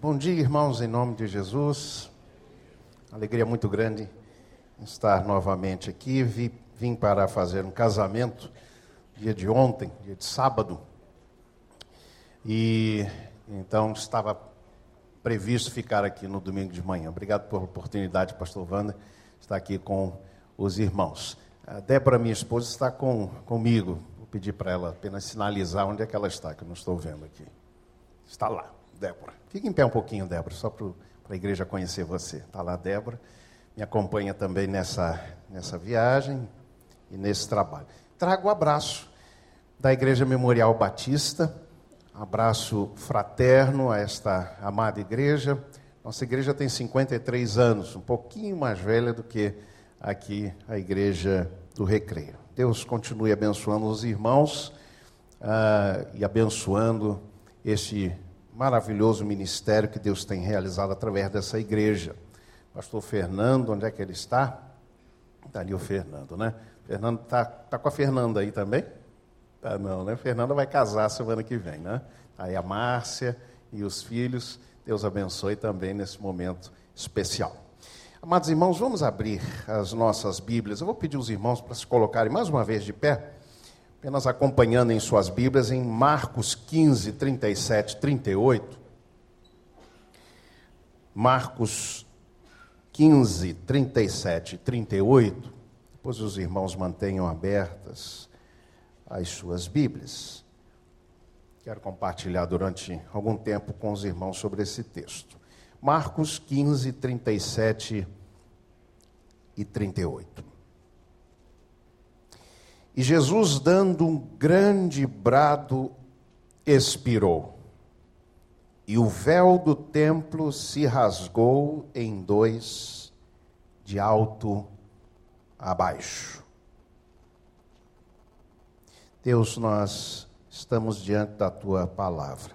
Bom dia, irmãos, em nome de Jesus. Alegria muito grande estar novamente aqui. vim para fazer um casamento dia de ontem, dia de sábado. E então estava previsto ficar aqui no domingo de manhã. Obrigado pela oportunidade, pastor Wander, estar aqui com os irmãos. A Débora, minha esposa, está com, comigo. Vou pedir para ela apenas sinalizar onde é que ela está, que eu não estou vendo aqui. Está lá. Débora. Fique em pé um pouquinho, Débora, só para a igreja conhecer você. Está lá, Débora. Me acompanha também nessa, nessa viagem e nesse trabalho. Trago o abraço da Igreja Memorial Batista, abraço fraterno a esta amada igreja. Nossa igreja tem 53 anos, um pouquinho mais velha do que aqui a igreja do Recreio. Deus continue abençoando os irmãos uh, e abençoando este maravilhoso ministério que Deus tem realizado através dessa igreja. Pastor Fernando, onde é que ele está? Está ali o Fernando, né? Fernando está tá com a Fernanda aí também? Tá não, né? Fernanda vai casar semana que vem, né? Aí a Márcia e os filhos. Deus abençoe também nesse momento especial. Amados irmãos, vamos abrir as nossas Bíblias. Eu vou pedir os irmãos para se colocarem mais uma vez de pé apenas acompanhando em suas Bíblias, em Marcos 15, 37, 38. Marcos 15, 37 e 38. Depois os irmãos mantenham abertas as suas Bíblias. Quero compartilhar durante algum tempo com os irmãos sobre esse texto. Marcos 15, 37 e 38. E Jesus, dando um grande brado, expirou. E o véu do templo se rasgou em dois, de alto a baixo. Deus, nós estamos diante da tua palavra.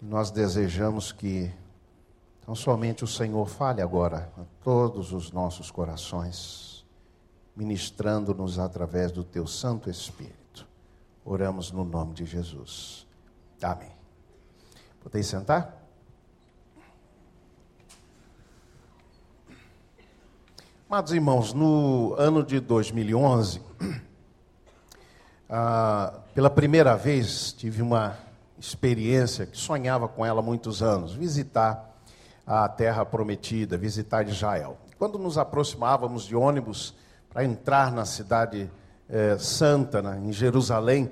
Nós desejamos que não somente o Senhor fale agora a todos os nossos corações, ministrando-nos através do teu Santo Espírito. Oramos no nome de Jesus. Amém. Podem sentar? Amados irmãos, no ano de 2011, ah, pela primeira vez tive uma experiência que sonhava com ela há muitos anos, visitar a terra prometida, visitar Israel. Quando nos aproximávamos de ônibus para entrar na cidade é, santa, né, em Jerusalém,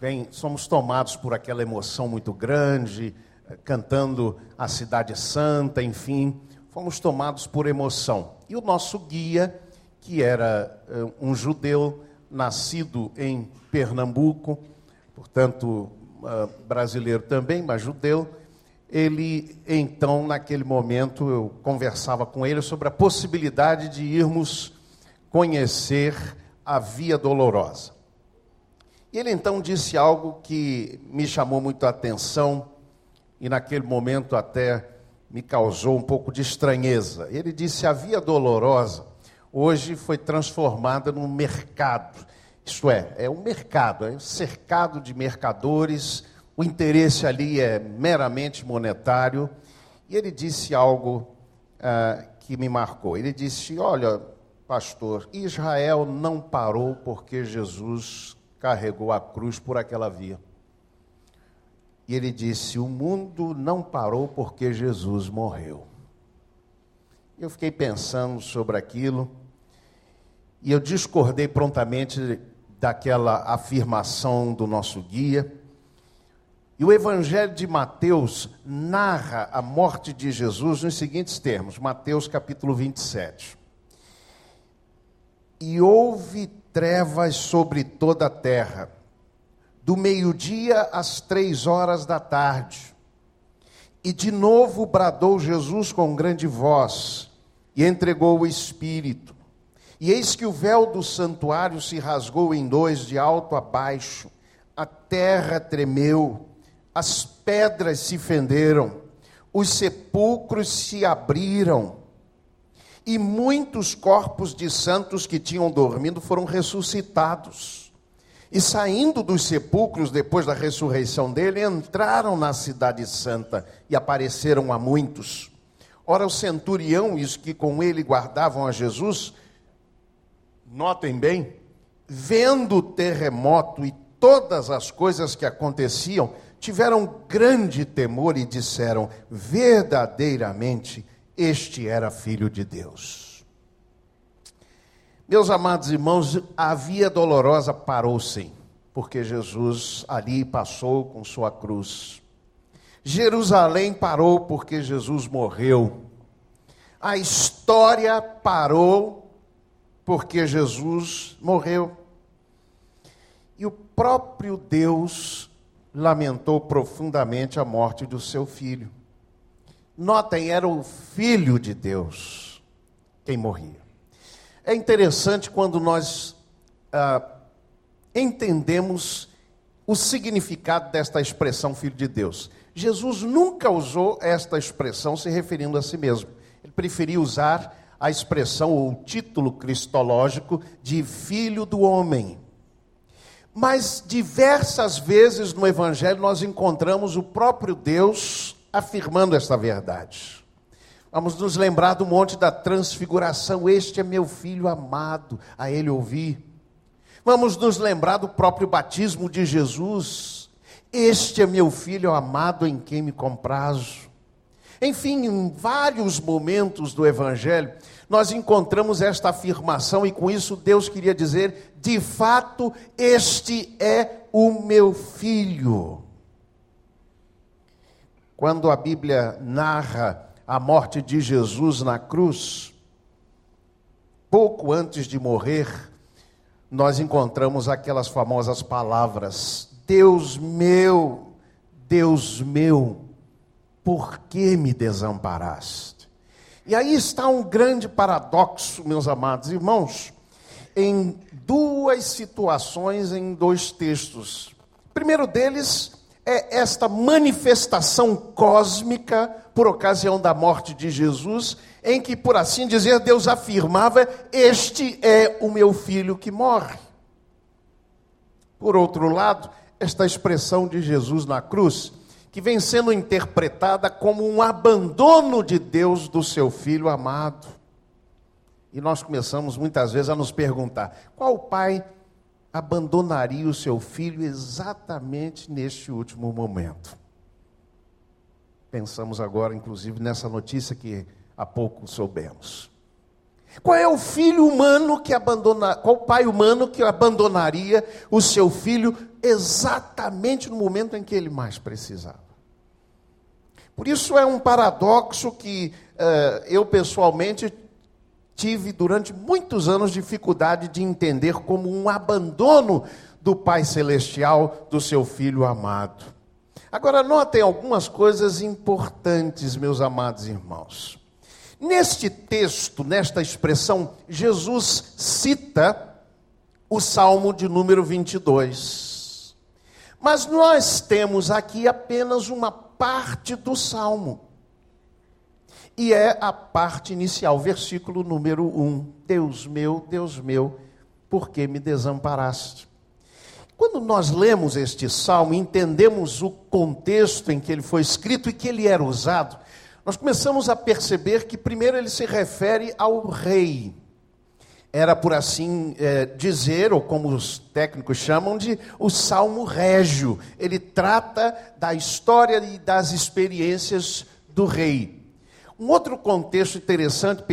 bem, somos tomados por aquela emoção muito grande, é, cantando a cidade santa, enfim, fomos tomados por emoção. E o nosso guia, que era um judeu nascido em Pernambuco, portanto é, brasileiro também, mas judeu, ele então naquele momento eu conversava com ele sobre a possibilidade de irmos conhecer a via dolorosa. E ele então disse algo que me chamou muito a atenção e naquele momento até me causou um pouco de estranheza. Ele disse: a via dolorosa hoje foi transformada num mercado. Isto é, é um mercado, é cercado de mercadores, o interesse ali é meramente monetário. E ele disse algo ah, que me marcou. Ele disse: Olha, pastor, Israel não parou porque Jesus carregou a cruz por aquela via. E ele disse: O mundo não parou porque Jesus morreu. Eu fiquei pensando sobre aquilo e eu discordei prontamente daquela afirmação do nosso guia. E o Evangelho de Mateus narra a morte de Jesus nos seguintes termos: Mateus capítulo 27 e houve trevas sobre toda a terra, do meio-dia às três horas da tarde. E de novo bradou Jesus com grande voz e entregou o Espírito. E eis que o véu do santuário se rasgou em dois, de alto a baixo, a terra tremeu, as pedras se fenderam, os sepulcros se abriram e muitos corpos de santos que tinham dormido foram ressuscitados. E saindo dos sepulcros depois da ressurreição dele, entraram na Cidade Santa e apareceram a muitos. Ora, o centurião e os que com ele guardavam a Jesus, notem bem, vendo o terremoto e todas as coisas que aconteciam, tiveram grande temor e disseram: verdadeiramente, este era filho de Deus. Meus amados irmãos, a via dolorosa parou sim, porque Jesus ali passou com sua cruz. Jerusalém parou porque Jesus morreu. A história parou porque Jesus morreu. E o próprio Deus lamentou profundamente a morte do seu filho. Notem, era o filho de Deus quem morria. É interessante quando nós ah, entendemos o significado desta expressão filho de Deus. Jesus nunca usou esta expressão se referindo a si mesmo. Ele preferia usar a expressão ou o título cristológico de filho do homem. Mas diversas vezes no Evangelho nós encontramos o próprio Deus afirmando esta verdade. Vamos nos lembrar do monte da transfiguração: Este é meu filho amado, a ele ouvi. Vamos nos lembrar do próprio batismo de Jesus: Este é meu filho amado em quem me comprazo. Enfim, em vários momentos do Evangelho, nós encontramos esta afirmação, e com isso Deus queria dizer: de fato, este é o meu filho. Quando a Bíblia narra a morte de Jesus na cruz, pouco antes de morrer, nós encontramos aquelas famosas palavras: Deus meu, Deus meu, por que me desamparaste? E aí está um grande paradoxo, meus amados irmãos, em duas situações, em dois textos. O primeiro deles é esta manifestação cósmica por ocasião da morte de Jesus, em que, por assim dizer, Deus afirmava: Este é o meu filho que morre. Por outro lado, esta expressão de Jesus na cruz que vem sendo interpretada como um abandono de Deus do seu filho amado. E nós começamos muitas vezes a nos perguntar: qual pai abandonaria o seu filho exatamente neste último momento? Pensamos agora, inclusive, nessa notícia que há pouco soubemos. Qual é o filho humano que abandona, qual pai humano que abandonaria o seu filho exatamente no momento em que ele mais precisava? Por isso é um paradoxo que uh, eu pessoalmente tive durante muitos anos dificuldade de entender como um abandono do Pai Celestial do seu Filho amado. Agora, notem algumas coisas importantes, meus amados irmãos. Neste texto, nesta expressão, Jesus cita o Salmo de número 22. Mas nós temos aqui apenas uma parte do salmo. E é a parte inicial, versículo número 1. Deus meu, Deus meu, por que me desamparaste? Quando nós lemos este salmo, entendemos o contexto em que ele foi escrito e que ele era usado, nós começamos a perceber que, primeiro, ele se refere ao rei era, por assim é, dizer, ou como os técnicos chamam de o Salmo Régio. Ele trata da história e das experiências do rei. Um outro contexto interessante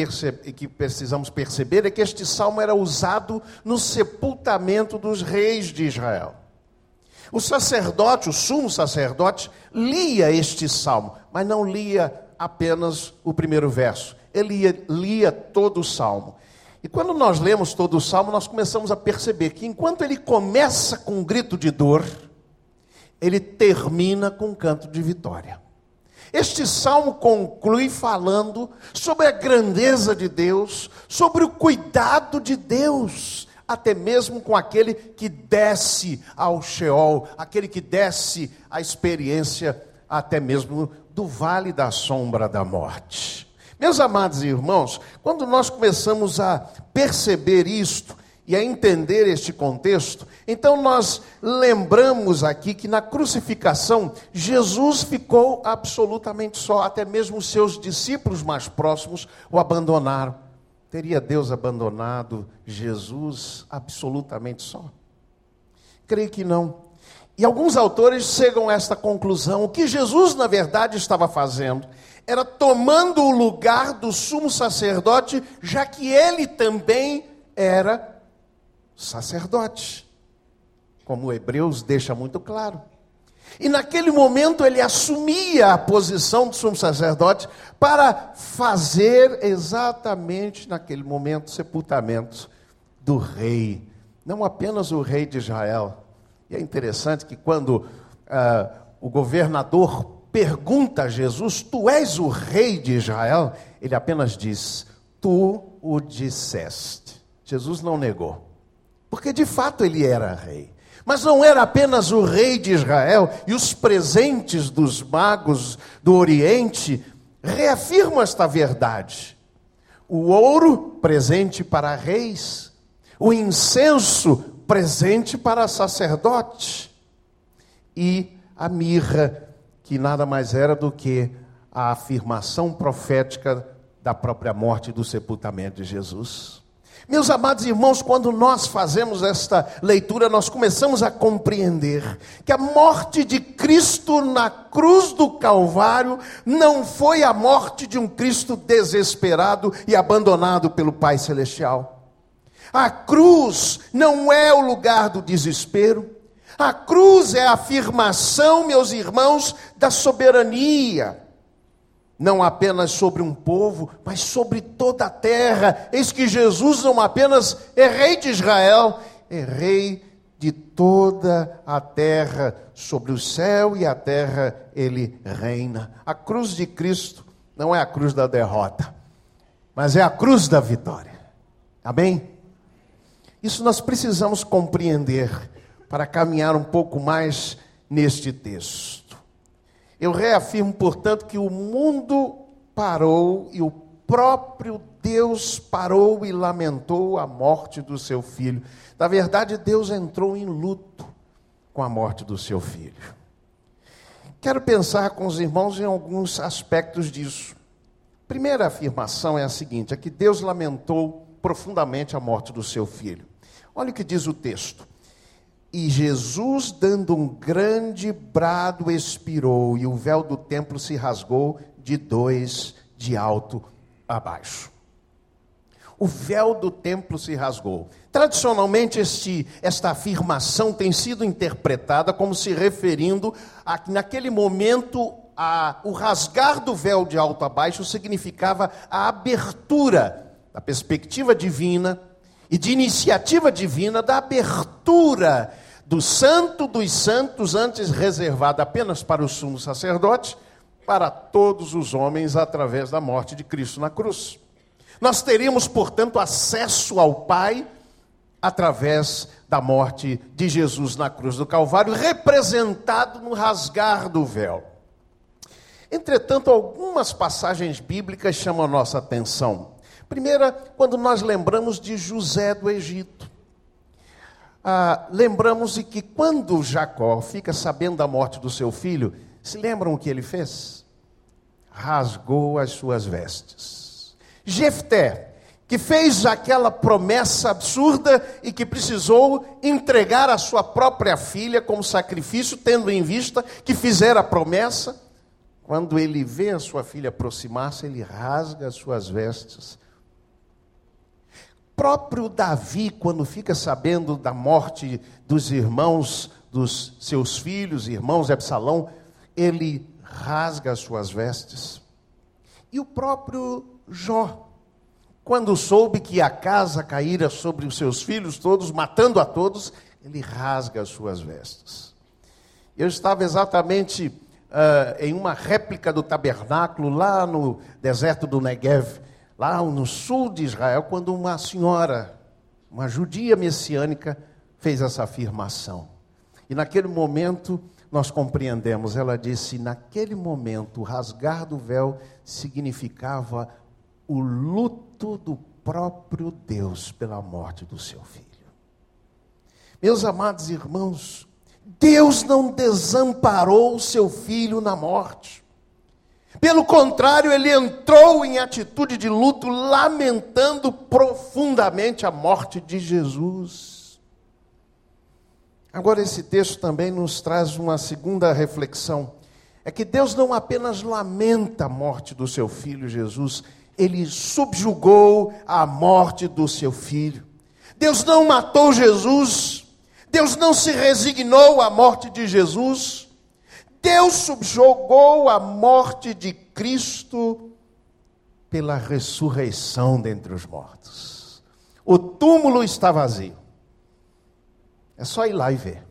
que precisamos perceber é que este salmo era usado no sepultamento dos reis de Israel. O sacerdote, o sumo sacerdote, lia este salmo, mas não lia apenas o primeiro verso, ele lia, lia todo o salmo. E quando nós lemos todo o salmo, nós começamos a perceber que enquanto ele começa com um grito de dor, ele termina com um canto de vitória. Este salmo conclui falando sobre a grandeza de Deus, sobre o cuidado de Deus, até mesmo com aquele que desce ao Sheol, aquele que desce a experiência até mesmo do vale da sombra da morte. Meus amados irmãos, quando nós começamos a perceber isto, e a entender este contexto, então nós lembramos aqui que na crucificação Jesus ficou absolutamente só, até mesmo os seus discípulos mais próximos o abandonaram. Teria Deus abandonado Jesus absolutamente só? Creio que não. E alguns autores chegam a esta conclusão: o que Jesus, na verdade, estava fazendo era tomando o lugar do sumo sacerdote, já que ele também era sacerdote, como Hebreus deixa muito claro. E naquele momento ele assumia a posição de sumo sacerdote para fazer exatamente naquele momento o sepultamento do rei, não apenas o rei de Israel. E é interessante que quando uh, o governador pergunta a Jesus: Tu és o rei de Israel? Ele apenas diz: Tu o disseste. Jesus não negou, porque de fato ele era rei. Mas não era apenas o rei de Israel e os presentes dos magos do Oriente reafirmam esta verdade. O ouro, presente para reis, o incenso, presente para sacerdote, e a mirra, que nada mais era do que a afirmação profética da própria morte e do sepultamento de Jesus. Meus amados irmãos, quando nós fazemos esta leitura, nós começamos a compreender que a morte de Cristo na cruz do Calvário não foi a morte de um Cristo desesperado e abandonado pelo Pai Celestial. A cruz não é o lugar do desespero. A cruz é a afirmação, meus irmãos, da soberania não apenas sobre um povo, mas sobre toda a terra. Eis que Jesus não apenas é rei de Israel, é rei de toda a terra, sobre o céu e a terra ele reina. A cruz de Cristo não é a cruz da derrota, mas é a cruz da vitória. Amém? Isso nós precisamos compreender para caminhar um pouco mais neste texto. Eu reafirmo, portanto, que o mundo parou e o próprio Deus parou e lamentou a morte do seu filho. Na verdade, Deus entrou em luto com a morte do seu filho. Quero pensar com os irmãos em alguns aspectos disso. Primeira afirmação é a seguinte: é que Deus lamentou profundamente a morte do seu filho. Olha o que diz o texto. E Jesus, dando um grande brado, expirou, e o véu do templo se rasgou de dois de alto a baixo. O véu do templo se rasgou. Tradicionalmente, este, esta afirmação tem sido interpretada como se referindo a que, naquele momento, a, o rasgar do véu de alto a baixo significava a abertura da perspectiva divina e de iniciativa divina da abertura do Santo dos Santos, antes reservado apenas para o sumo sacerdote, para todos os homens através da morte de Cristo na cruz. Nós teríamos, portanto, acesso ao Pai através da morte de Jesus na cruz do Calvário, representado no rasgar do véu. Entretanto, algumas passagens bíblicas chamam a nossa atenção. Primeira, quando nós lembramos de José do Egito ah, lembramos de que quando Jacó fica sabendo da morte do seu filho, se lembram o que ele fez? Rasgou as suas vestes. Jefté, que fez aquela promessa absurda e que precisou entregar a sua própria filha como sacrifício, tendo em vista que fizera a promessa, quando ele vê a sua filha aproximar-se, ele rasga as suas vestes próprio Davi, quando fica sabendo da morte dos irmãos, dos seus filhos, irmãos de Absalão, ele rasga as suas vestes. E o próprio Jó, quando soube que a casa caíra sobre os seus filhos todos, matando a todos, ele rasga as suas vestes. Eu estava exatamente uh, em uma réplica do tabernáculo lá no deserto do Negev, lá no sul de Israel, quando uma senhora, uma judia messiânica, fez essa afirmação. E naquele momento nós compreendemos, ela disse: naquele momento, o rasgar do véu significava o luto do próprio Deus pela morte do seu filho. Meus amados irmãos, Deus não desamparou seu filho na morte. Pelo contrário, ele entrou em atitude de luto, lamentando profundamente a morte de Jesus. Agora, esse texto também nos traz uma segunda reflexão. É que Deus não apenas lamenta a morte do seu filho Jesus, ele subjugou a morte do seu filho. Deus não matou Jesus, Deus não se resignou à morte de Jesus, Deus subjugou a morte de Cristo pela ressurreição dentre os mortos. O túmulo está vazio. É só ir lá e ver.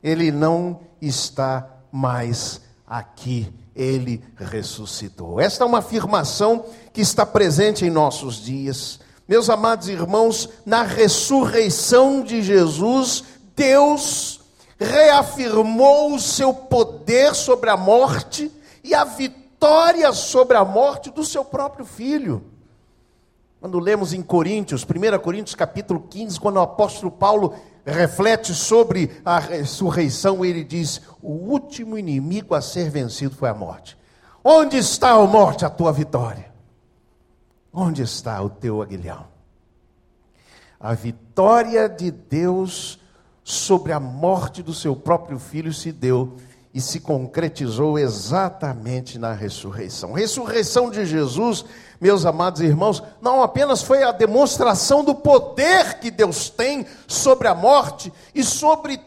Ele não está mais aqui. Ele ressuscitou. Esta é uma afirmação que está presente em nossos dias. Meus amados irmãos, na ressurreição de Jesus, Deus reafirmou o seu poder sobre a morte e a vitória sobre a morte do seu próprio filho. Quando lemos em Coríntios, 1 Coríntios capítulo 15, quando o apóstolo Paulo reflete sobre a ressurreição, ele diz: O último inimigo a ser vencido foi a morte. Onde está a morte, a tua vitória? Onde está o teu aguilhão? A vitória de Deus sobre a morte do seu próprio filho se deu e se concretizou exatamente na ressurreição. A ressurreição de Jesus, meus amados irmãos, não apenas foi a demonstração do poder que Deus tem sobre a morte e sobre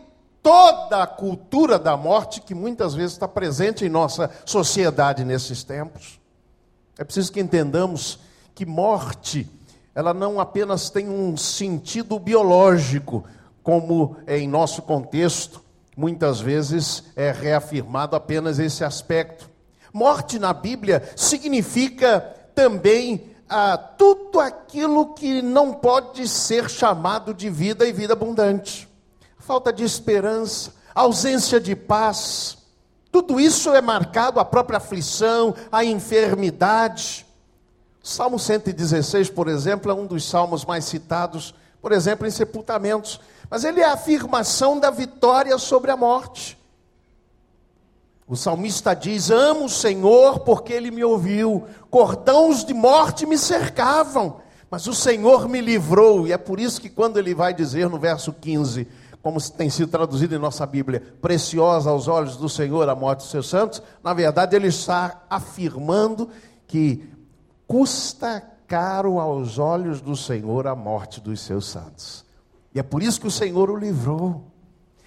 toda a cultura da morte que muitas vezes está presente em nossa sociedade nesses tempos. É preciso que entendamos que morte, ela não apenas tem um sentido biológico, como em nosso contexto, muitas vezes é reafirmado apenas esse aspecto. Morte na Bíblia significa também ah, tudo aquilo que não pode ser chamado de vida e vida abundante. Falta de esperança, ausência de paz, tudo isso é marcado a própria aflição, a enfermidade. Salmo 116, por exemplo, é um dos salmos mais citados, por exemplo, em sepultamentos. Mas ele é a afirmação da vitória sobre a morte. O salmista diz: Amo o Senhor porque ele me ouviu, cordões de morte me cercavam, mas o Senhor me livrou. E é por isso que, quando ele vai dizer no verso 15, como tem sido traduzido em nossa Bíblia, preciosa aos olhos do Senhor a morte dos seus santos, na verdade ele está afirmando que custa caro aos olhos do Senhor a morte dos seus santos. E é por isso que o Senhor o livrou.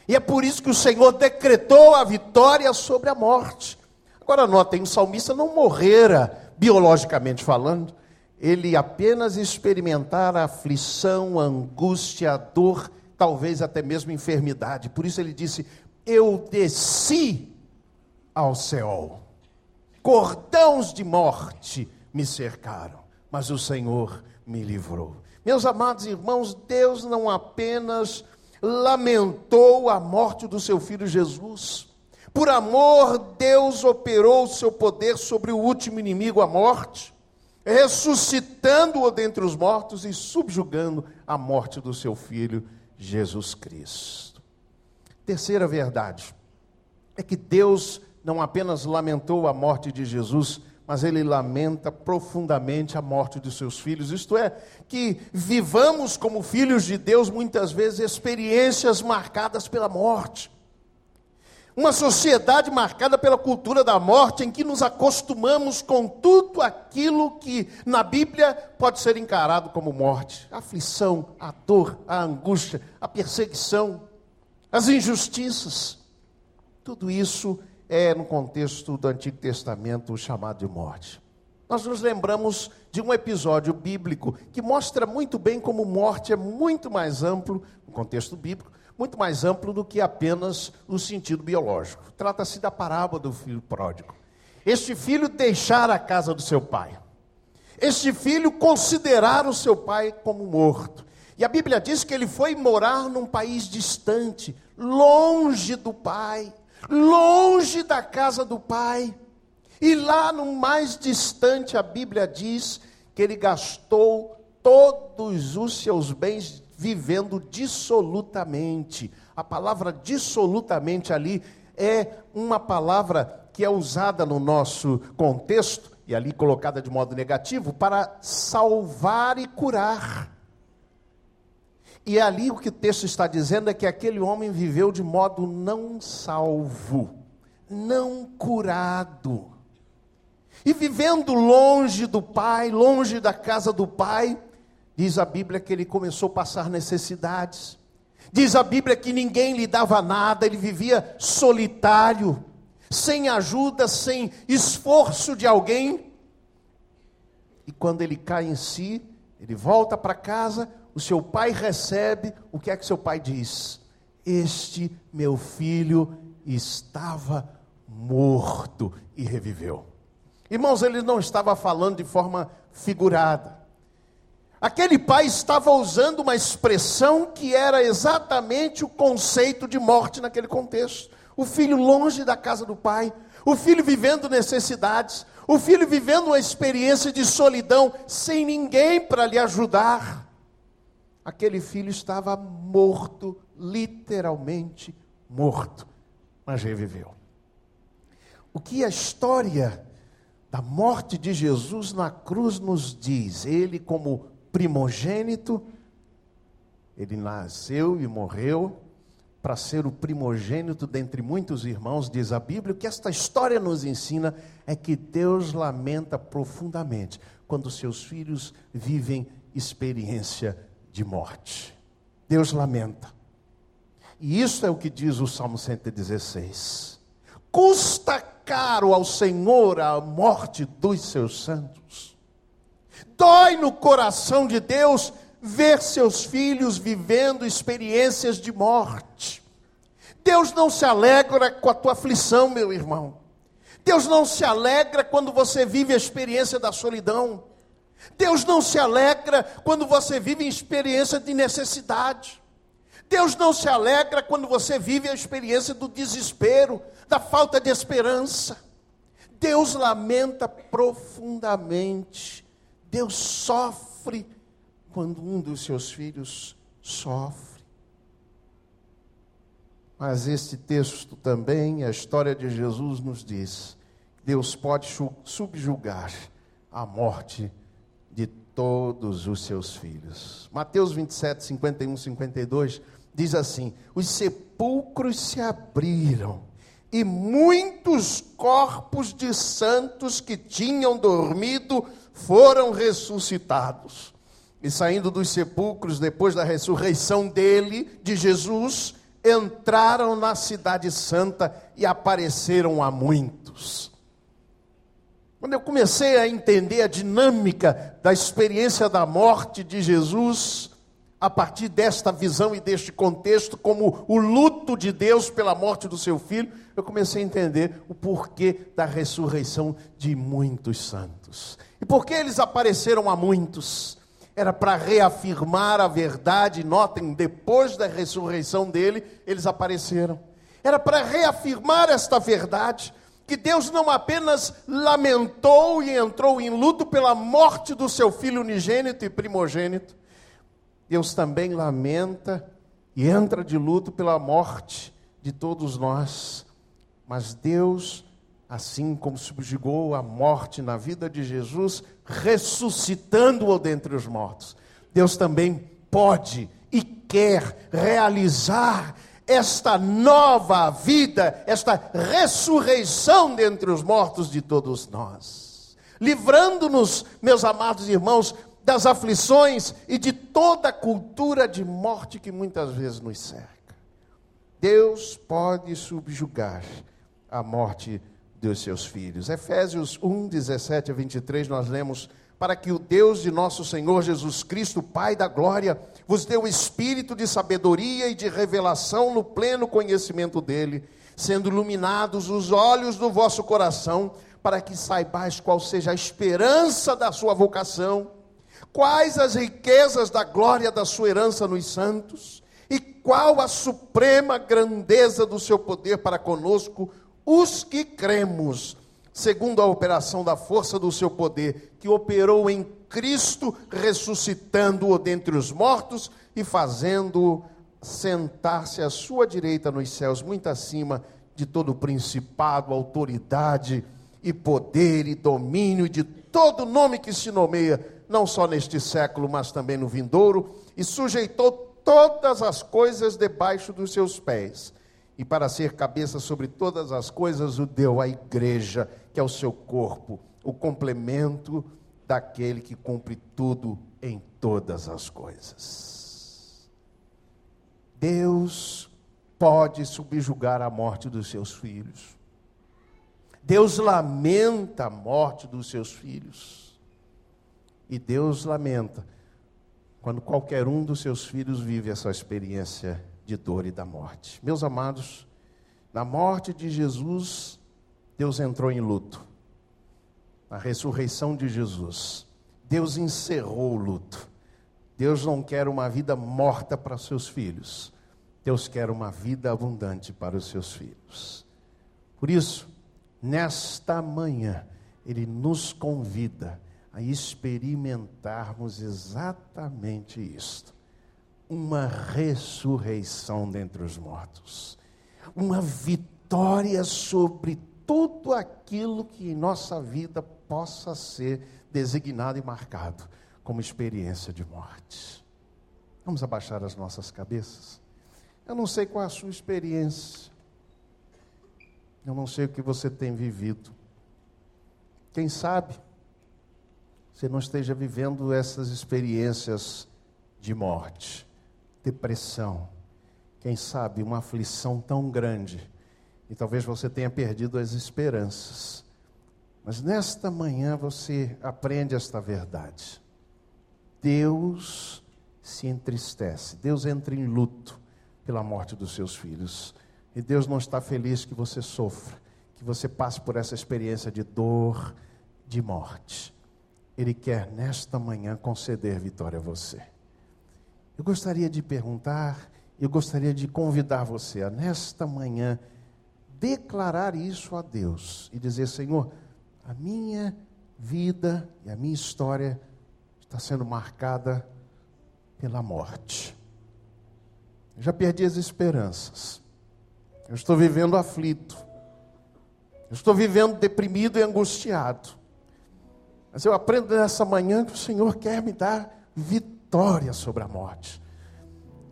E é por isso que o Senhor decretou a vitória sobre a morte. Agora notem, o salmista não morrera biologicamente falando, ele apenas experimentara aflição, angústia, dor, talvez até mesmo enfermidade. Por isso ele disse: Eu desci ao céu. Cordões de morte me cercaram, mas o Senhor me livrou. Meus amados irmãos, Deus não apenas lamentou a morte do seu filho Jesus, por amor, Deus operou o seu poder sobre o último inimigo, a morte, ressuscitando-o dentre os mortos e subjugando a morte do seu filho Jesus Cristo. Terceira verdade é que Deus não apenas lamentou a morte de Jesus, mas ele lamenta profundamente a morte de seus filhos. Isto é, que vivamos como filhos de Deus muitas vezes experiências marcadas pela morte. Uma sociedade marcada pela cultura da morte, em que nos acostumamos com tudo aquilo que na Bíblia pode ser encarado como morte: a aflição, a dor, a angústia, a perseguição, as injustiças. Tudo isso é, no contexto do Antigo Testamento, o chamado de morte. Nós nos lembramos de um episódio bíblico que mostra muito bem como morte é muito mais amplo, no contexto bíblico, muito mais amplo do que apenas o sentido biológico. Trata-se da parábola do filho pródigo. Este filho deixar a casa do seu pai. Este filho considerar o seu pai como morto. E a Bíblia diz que ele foi morar num país distante, longe do pai longe da casa do pai. E lá no mais distante, a Bíblia diz que ele gastou todos os seus bens vivendo dissolutamente. A palavra dissolutamente ali é uma palavra que é usada no nosso contexto, e ali colocada de modo negativo, para salvar e curar. E é ali o que o texto está dizendo é que aquele homem viveu de modo não salvo, não curado. E vivendo longe do pai, longe da casa do pai, diz a Bíblia que ele começou a passar necessidades. Diz a Bíblia que ninguém lhe dava nada, ele vivia solitário, sem ajuda, sem esforço de alguém. E quando ele cai em si, ele volta para casa, o seu pai recebe, o que é que seu pai diz? Este meu filho estava morto e reviveu. Irmãos, ele não estava falando de forma figurada. Aquele pai estava usando uma expressão que era exatamente o conceito de morte naquele contexto. O filho longe da casa do pai, o filho vivendo necessidades, o filho vivendo uma experiência de solidão, sem ninguém para lhe ajudar aquele filho estava morto, literalmente morto, mas reviveu. O que a história da morte de Jesus na cruz nos diz? Ele, como primogênito, ele nasceu e morreu para ser o primogênito dentre muitos irmãos, diz a Bíblia. O que esta história nos ensina é que Deus lamenta profundamente quando seus filhos vivem experiência de morte. Deus lamenta. E isso é o que diz o Salmo 116. Custa caro ao Senhor a morte dos seus santos. Dói no coração de Deus ver seus filhos vivendo experiências de morte. Deus não se alegra com a tua aflição, meu irmão. Deus não se alegra quando você vive a experiência da solidão. Deus não se alegra quando você vive experiência de necessidade. Deus não se alegra quando você vive a experiência do desespero, da falta de esperança. Deus lamenta profundamente. Deus sofre quando um dos seus filhos sofre. Mas este texto também, a história de Jesus nos diz: Deus pode subjugar a morte de todos os seus filhos. Mateus 27, 51, 52 diz assim: Os sepulcros se abriram e muitos corpos de santos que tinham dormido foram ressuscitados. E saindo dos sepulcros, depois da ressurreição dele, de Jesus, entraram na Cidade Santa e apareceram a muitos. Quando eu comecei a entender a dinâmica da experiência da morte de Jesus, a partir desta visão e deste contexto, como o luto de Deus pela morte do seu filho, eu comecei a entender o porquê da ressurreição de muitos santos. E por que eles apareceram a muitos? Era para reafirmar a verdade, notem, depois da ressurreição dele, eles apareceram. Era para reafirmar esta verdade que Deus não apenas lamentou e entrou em luto pela morte do seu filho unigênito e primogênito, Deus também lamenta e entra de luto pela morte de todos nós. Mas Deus, assim como subjugou a morte na vida de Jesus, ressuscitando-o dentre os mortos, Deus também pode e quer realizar esta nova vida, esta ressurreição dentre os mortos de todos nós, livrando-nos, meus amados irmãos, das aflições e de toda a cultura de morte que muitas vezes nos cerca. Deus pode subjugar a morte dos seus filhos. Efésios 1, 17 a 23, nós lemos para que o Deus de nosso Senhor Jesus Cristo, Pai da glória, vos dê o espírito de sabedoria e de revelação no pleno conhecimento dele, sendo iluminados os olhos do vosso coração, para que saibais qual seja a esperança da sua vocação, quais as riquezas da glória da sua herança nos santos, e qual a suprema grandeza do seu poder para conosco, os que cremos segundo a operação da força do seu poder, que operou em Cristo, ressuscitando-o dentre os mortos e fazendo-o sentar-se à sua direita nos céus, muito acima de todo principado, autoridade e poder e domínio de todo nome que se nomeia, não só neste século, mas também no vindouro, e sujeitou todas as coisas debaixo dos seus pés. E para ser cabeça sobre todas as coisas, o deu à igreja, que é o seu corpo, o complemento daquele que cumpre tudo em todas as coisas. Deus pode subjugar a morte dos seus filhos. Deus lamenta a morte dos seus filhos. E Deus lamenta quando qualquer um dos seus filhos vive essa experiência de dor e da morte. Meus amados, na morte de Jesus, Deus entrou em luto. Na ressurreição de Jesus, Deus encerrou o luto. Deus não quer uma vida morta para seus filhos. Deus quer uma vida abundante para os seus filhos. Por isso, nesta manhã, Ele nos convida a experimentarmos exatamente isto: uma ressurreição dentre os mortos, uma vitória sobre tudo aquilo que em nossa vida possa ser designado e marcado como experiência de morte. Vamos abaixar as nossas cabeças. Eu não sei qual é a sua experiência. Eu não sei o que você tem vivido. Quem sabe você não esteja vivendo essas experiências de morte, depressão, quem sabe uma aflição tão grande, e talvez você tenha perdido as esperanças. Mas nesta manhã você aprende esta verdade. Deus se entristece, Deus entra em luto pela morte dos seus filhos. E Deus não está feliz que você sofra, que você passe por essa experiência de dor, de morte. Ele quer nesta manhã conceder vitória a você. Eu gostaria de perguntar, eu gostaria de convidar você a nesta manhã declarar isso a Deus e dizer: Senhor, a minha vida e a minha história está sendo marcada pela morte. Eu já perdi as esperanças. Eu estou vivendo aflito. Eu estou vivendo deprimido e angustiado. Mas eu aprendo nessa manhã que o Senhor quer me dar vitória sobre a morte.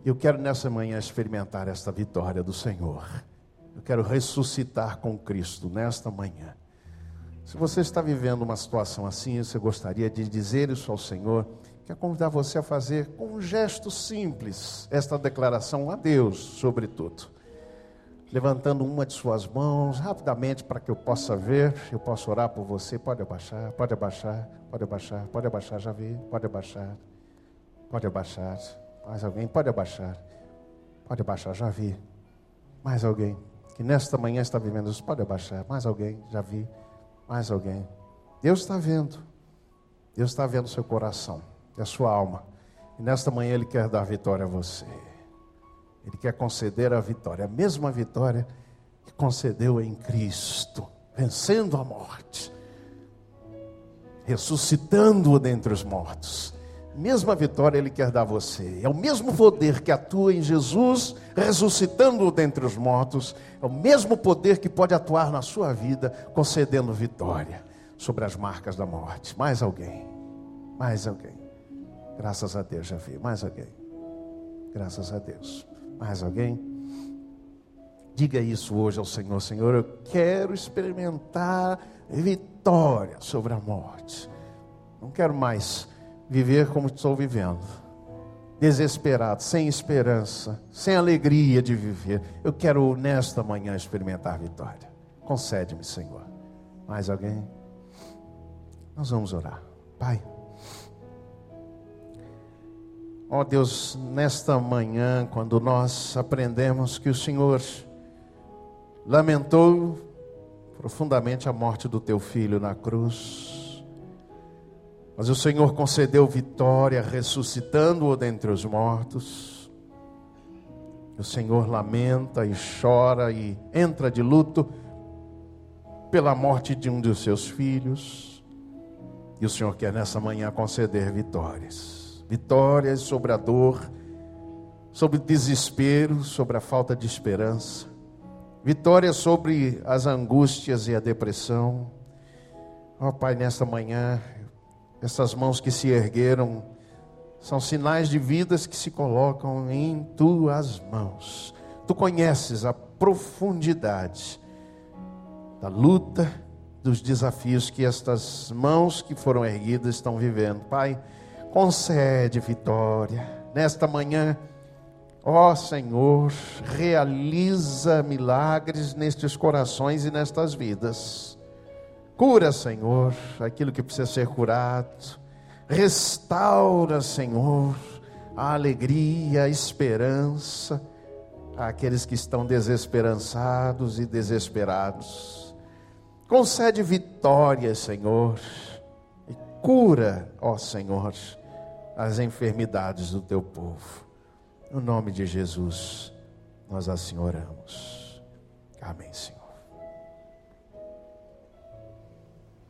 Eu quero nessa manhã experimentar esta vitória do Senhor. Eu quero ressuscitar com Cristo nesta manhã. Se você está vivendo uma situação assim, você gostaria de dizer isso ao Senhor, quero convidar você a fazer com um gesto simples esta declaração a Deus, sobretudo. Levantando uma de suas mãos rapidamente para que eu possa ver, eu posso orar por você. Pode abaixar, pode abaixar, pode abaixar, pode abaixar, já vi, pode abaixar, pode abaixar. Mais alguém? Pode abaixar, pode abaixar, já vi. Mais alguém que nesta manhã está vivendo isso, pode abaixar. Mais alguém? Já vi. Mais alguém? Deus está vendo. Deus está vendo o seu coração e a sua alma. E nesta manhã Ele quer dar vitória a você. Ele quer conceder a vitória, a mesma vitória que concedeu em Cristo, vencendo a morte, ressuscitando-o dentre os mortos. Mesma vitória Ele quer dar a você. É o mesmo poder que atua em Jesus, ressuscitando-o dentre os mortos. É o mesmo poder que pode atuar na sua vida, concedendo vitória sobre as marcas da morte. Mais alguém? Mais alguém? Graças a Deus, já vi. Mais alguém? Graças a Deus. Mais alguém? Diga isso hoje ao Senhor: Senhor, eu quero experimentar vitória sobre a morte. Não quero mais viver como estou vivendo. Desesperado, sem esperança, sem alegria de viver. Eu quero nesta manhã experimentar vitória. Concede-me, Senhor. Mais alguém? Nós vamos orar. Pai. Ó oh Deus, nesta manhã, quando nós aprendemos que o Senhor lamentou profundamente a morte do teu filho na cruz, mas o Senhor concedeu vitória, ressuscitando-o dentre os mortos. O Senhor lamenta e chora e entra de luto pela morte de um dos seus filhos. E o Senhor quer nessa manhã conceder vitórias vitórias sobre a dor, sobre o desespero, sobre a falta de esperança, vitórias sobre as angústias e a depressão. Ó oh, Pai, nesta manhã, essas mãos que se ergueram são sinais de vidas que se colocam em tuas mãos. Tu conheces a profundidade da luta, dos desafios que estas mãos que foram erguidas estão vivendo. Pai, concede vitória nesta manhã. Ó Senhor, realiza milagres nestes corações e nestas vidas. Cura, Senhor, aquilo que precisa ser curado. Restaura, Senhor, a alegria, a esperança àqueles que estão desesperançados e desesperados. Concede vitória, Senhor, e cura, ó Senhor, as enfermidades do teu povo. No nome de Jesus, nós assim oramos. Amém, Senhor.